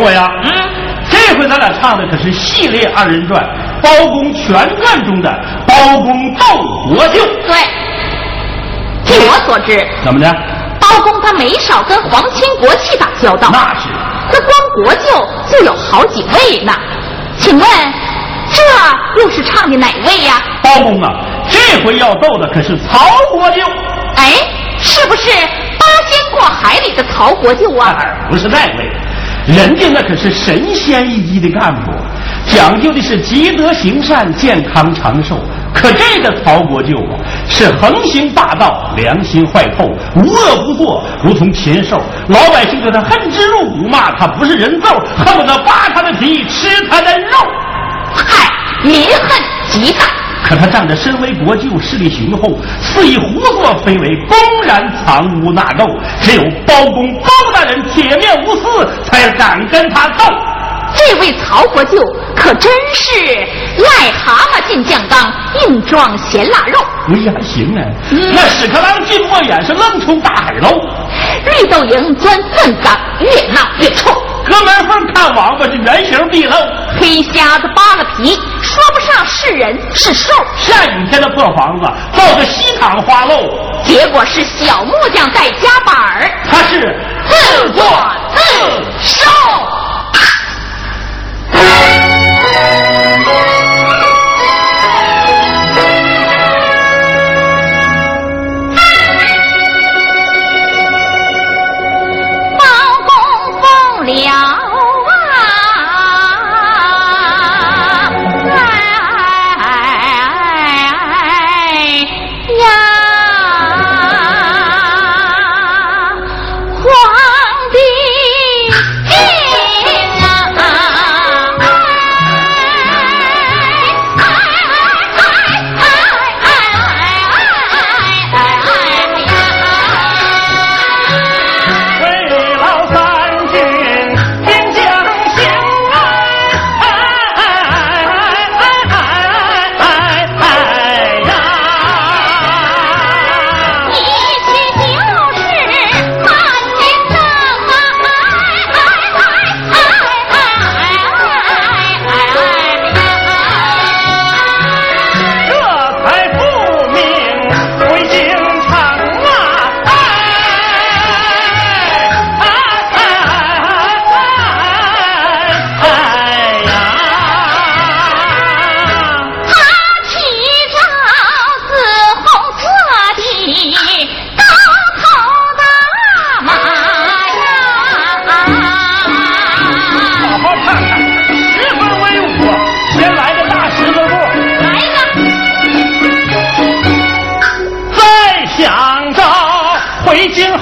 我呀，嗯，这回咱俩唱的可是系列二人转《包公全传》中的包公斗国舅。对。据我所知，怎么的？包公他没少跟皇亲国戚打交道。那是。那光国舅就有好几位呢。请问，这又是唱的哪位呀？包公啊，这回要斗的可是曹国舅。哎，是不是八仙过海里的曹国舅啊？不是那位，人家那可是神仙一级的干部，讲究的是积德行善、健康长寿。可这个曹国舅啊，是横行霸道、良心坏透、无恶不作，如同禽兽。老百姓对他恨之入骨，骂他不是人揍，恨不得扒他的皮，吃他的肉。嗨，民恨极大。可他仗着身为国舅，势力雄厚，肆意胡作非为，公然藏污纳垢。只有包公包大人铁面无私，才敢跟他斗。这位曹国舅可真是癞蛤蟆进酱缸，硬装咸腊肉。哎呀，行啊，那屎壳郎进墨眼是愣冲大海捞。绿豆蝇钻粪缸，越闹越臭。隔门缝看王八是原形毕露。黑瞎子扒了皮，说不上是人是兽。下雨天的破房子造的西塘花漏，结果是小木匠在夹板儿。他是自作自受。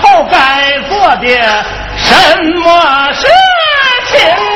后该做的什么事情？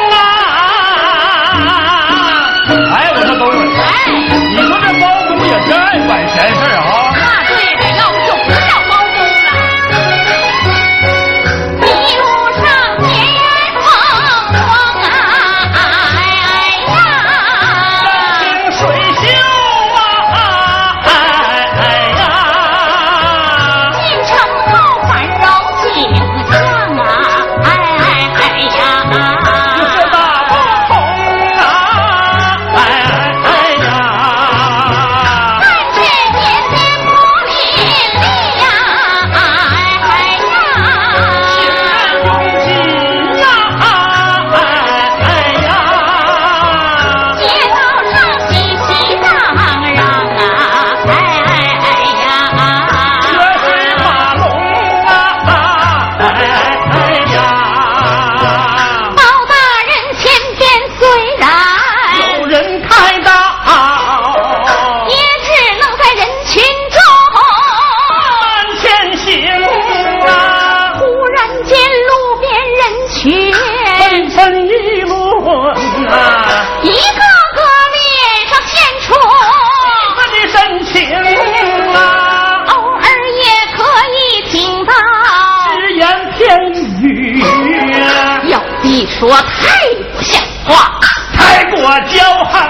你说太不像话，太过骄横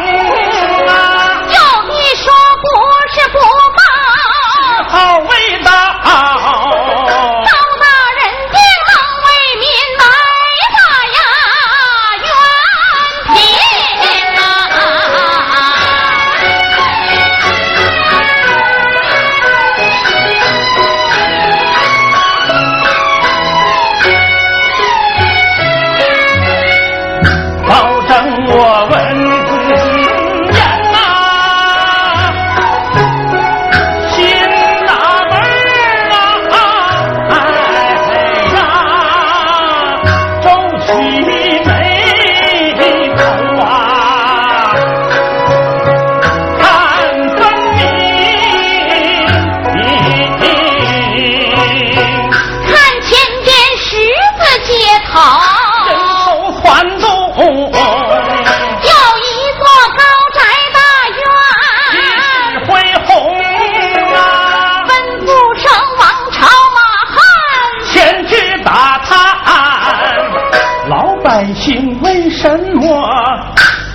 啊！要你说。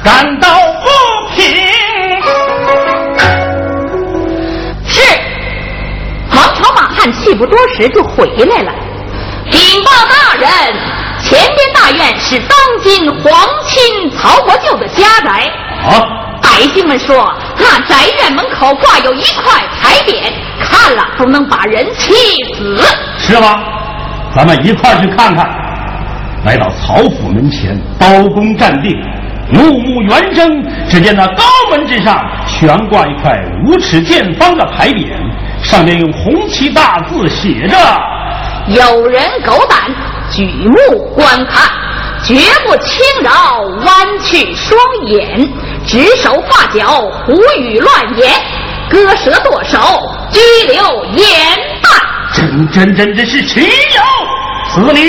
感到不平。是，王朝马汉气不多时就回来了，禀报大人，前边大院是当今皇亲曹国舅的家宅。啊，百姓们说，那宅院门口挂有一块牌匾，看了都能把人气死。是吗？咱们一块儿去看看。来到曹府门前，刀弓站定，怒目圆睁，只见那高门之上悬挂一块五尺见方的牌匾，上面用红旗大字写着有人狗胆，举目观看，绝不轻饶，弯曲双眼，指手画脚，胡语乱言，割舌剁手，拘留严办。真真真真是岂有此理！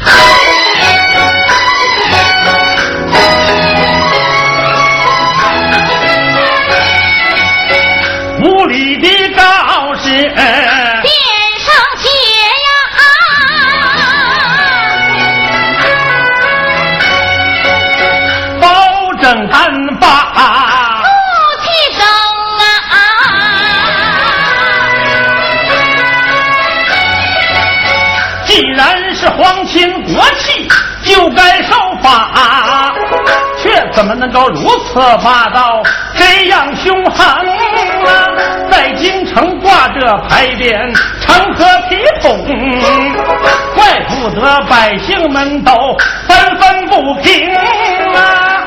无理的告示，殿上写呀，保证案发。不起声啊！既然是皇亲国戚，就该守法，却怎么能够如此霸道，这样凶狠！在京城挂着牌匾，成何体统？怪不得百姓们都纷纷不平啊！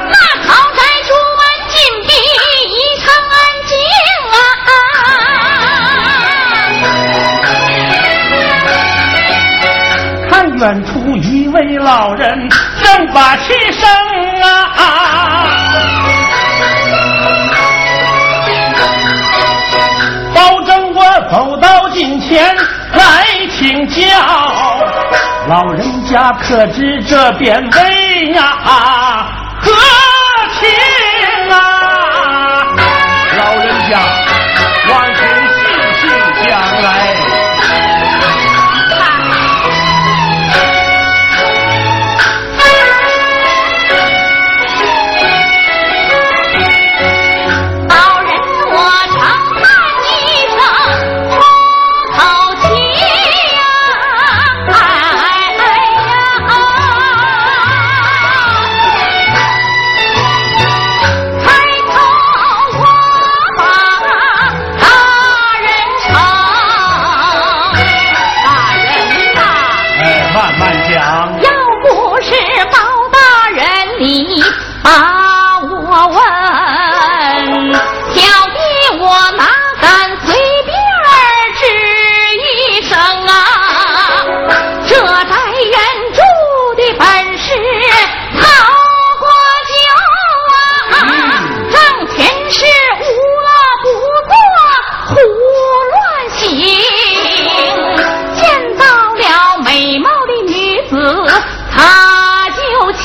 那豪宅朱门紧闭，异常安静啊！看远处一位老人正把气生啊！保证我走到近前来请教，老人家可知这便为呀？啊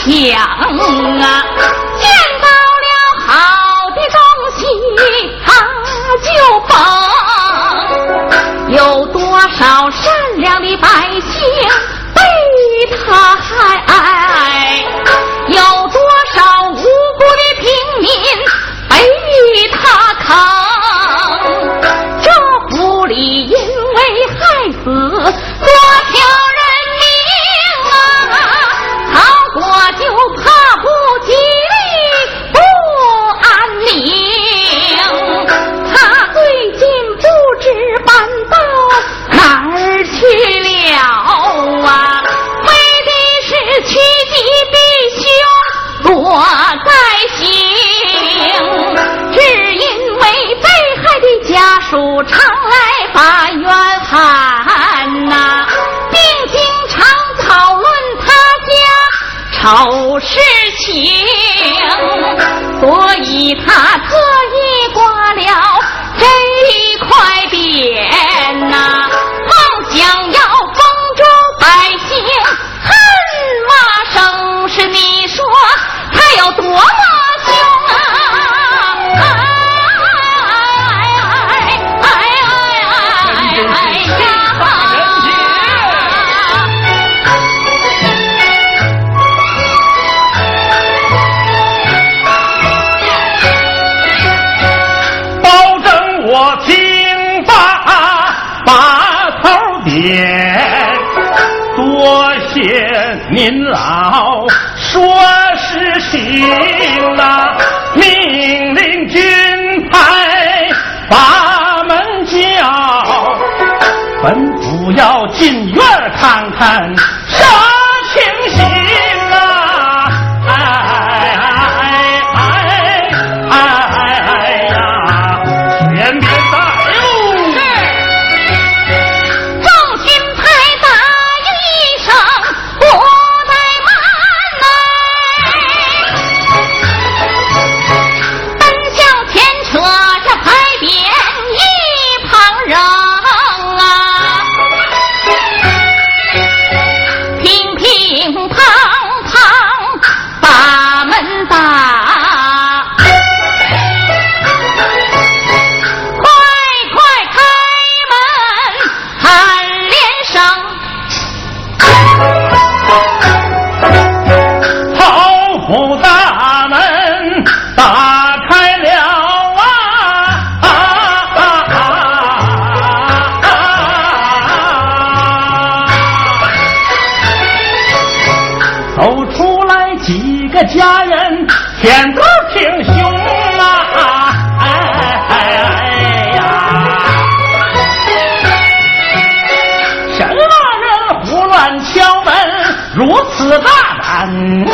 想啊。爹，多谢您老说实情啊，命令军派把门叫，本府要进院看看。如此大胆，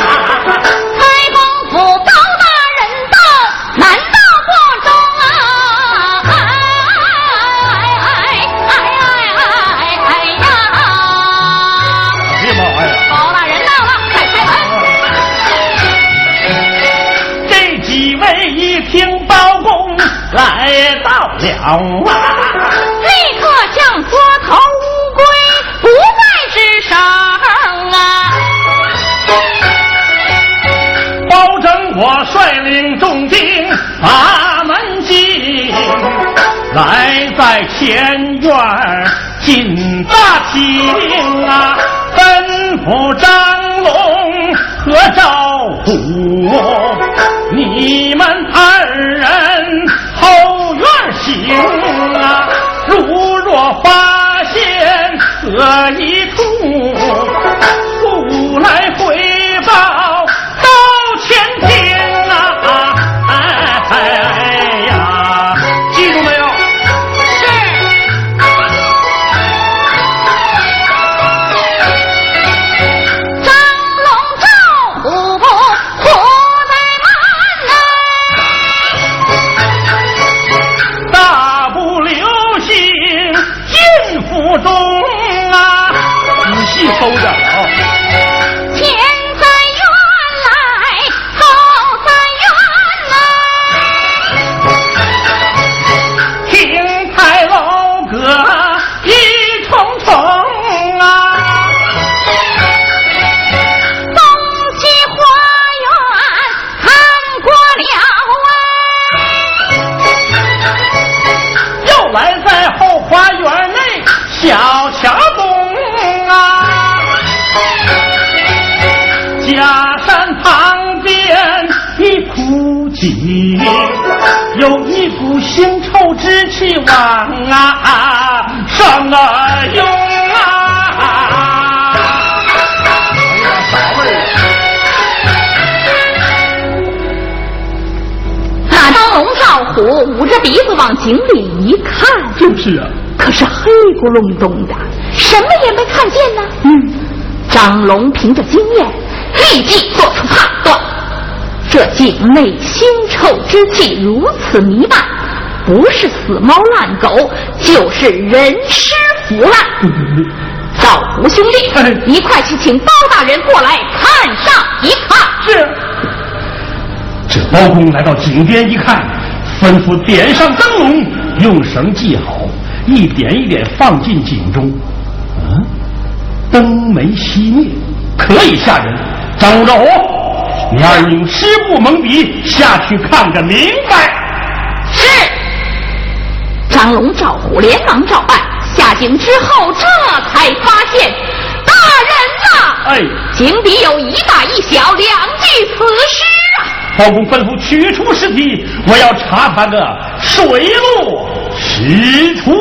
进大厅啊！吩咐张龙和赵虎，捂着鼻子往井里一看，就是啊，可是黑咕隆咚的，什么也没看见呢。嗯，张龙凭着经验。立即做出判断，这井内腥臭之气如此弥漫，不是死猫烂狗，就是人尸腐烂。赵胡兄弟，一块去请包大人过来看上一看。是。这包公来到井边一看，吩咐点上灯笼，用绳系好，一点一点放进井中。嗯，灯没熄灭，可以吓人。张兆虎，你二人用湿布蒙鼻，下去看个明白。是。张龙、赵虎连忙照办。下井之后，这才发现，大人呐，哎，井底有一大一小两具死尸啊！包公吩咐取出尸体，我要查他个水落石出。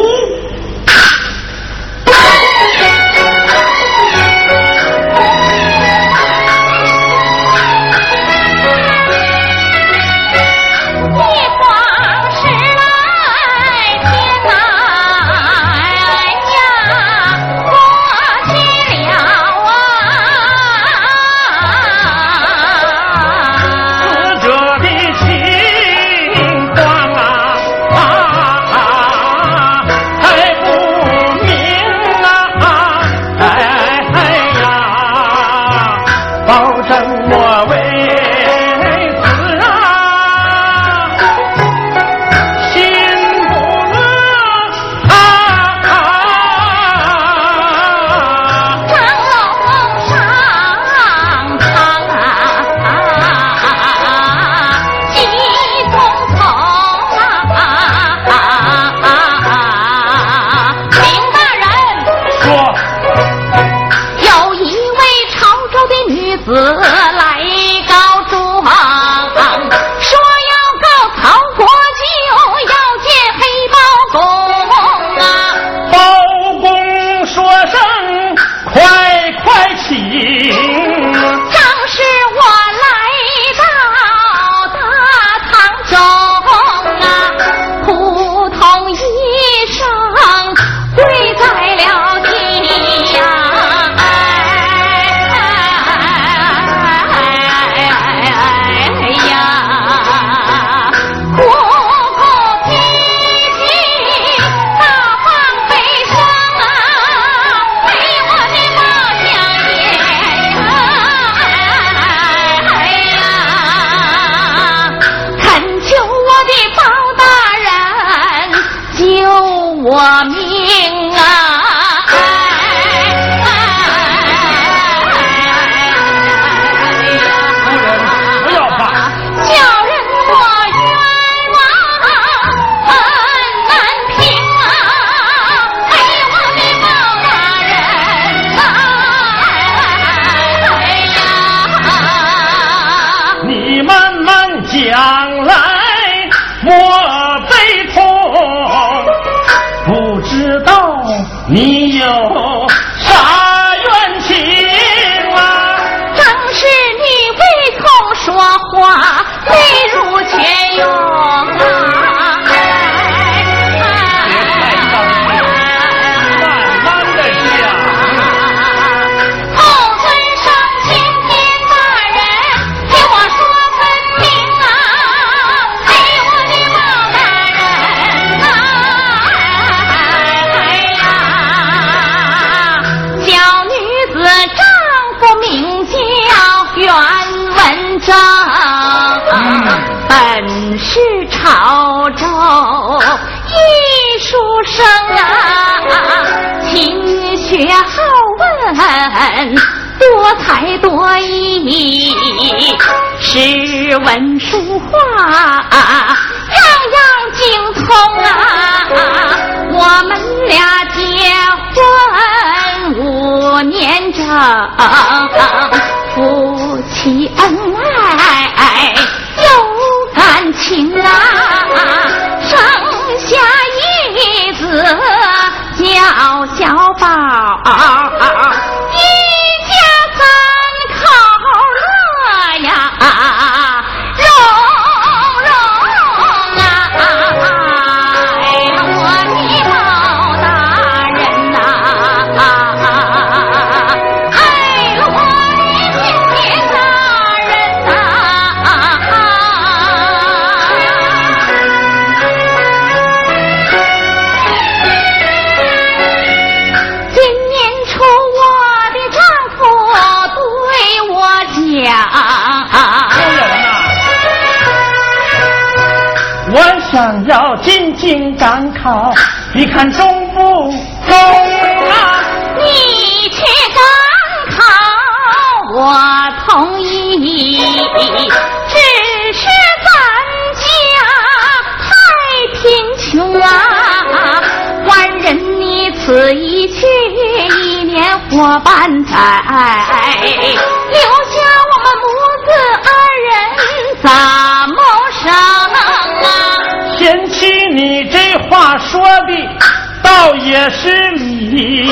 是潮州艺术生啊，勤学好问，多才多艺，诗文书画样样精通啊。我们俩结婚五年整，情啊，生下一子叫小宝。进赶考，你看中不中啊？你去赶考，我同意。只是咱家太贫穷啊，官人你此一去，一年活半载，说的倒也是理，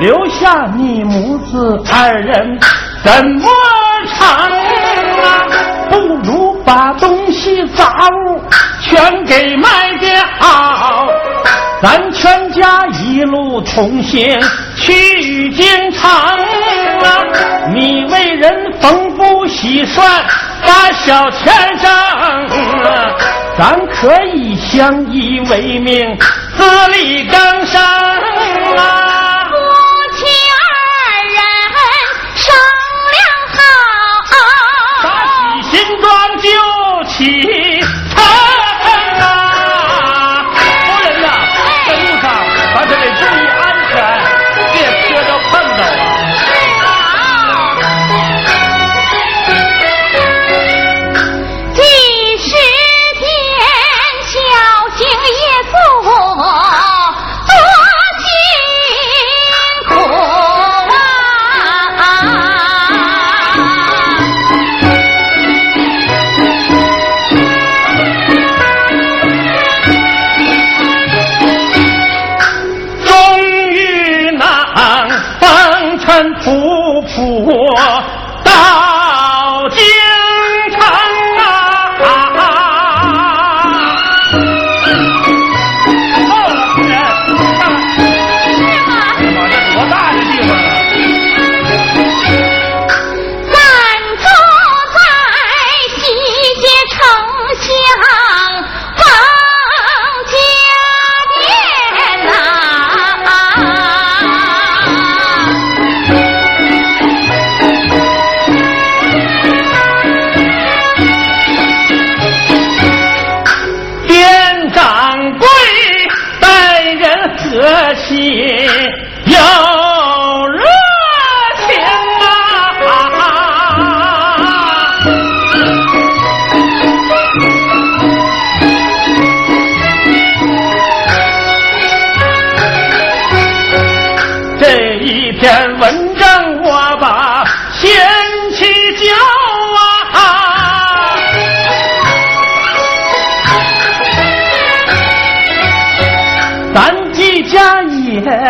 留下你母子二人怎么成啊？不如把东西杂物全给卖掉，咱全家一路同行去京城啊！你为人缝补洗涮，把小钱挣！咱可以相依为命，自力更生啊！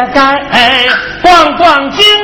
也该逛逛京城。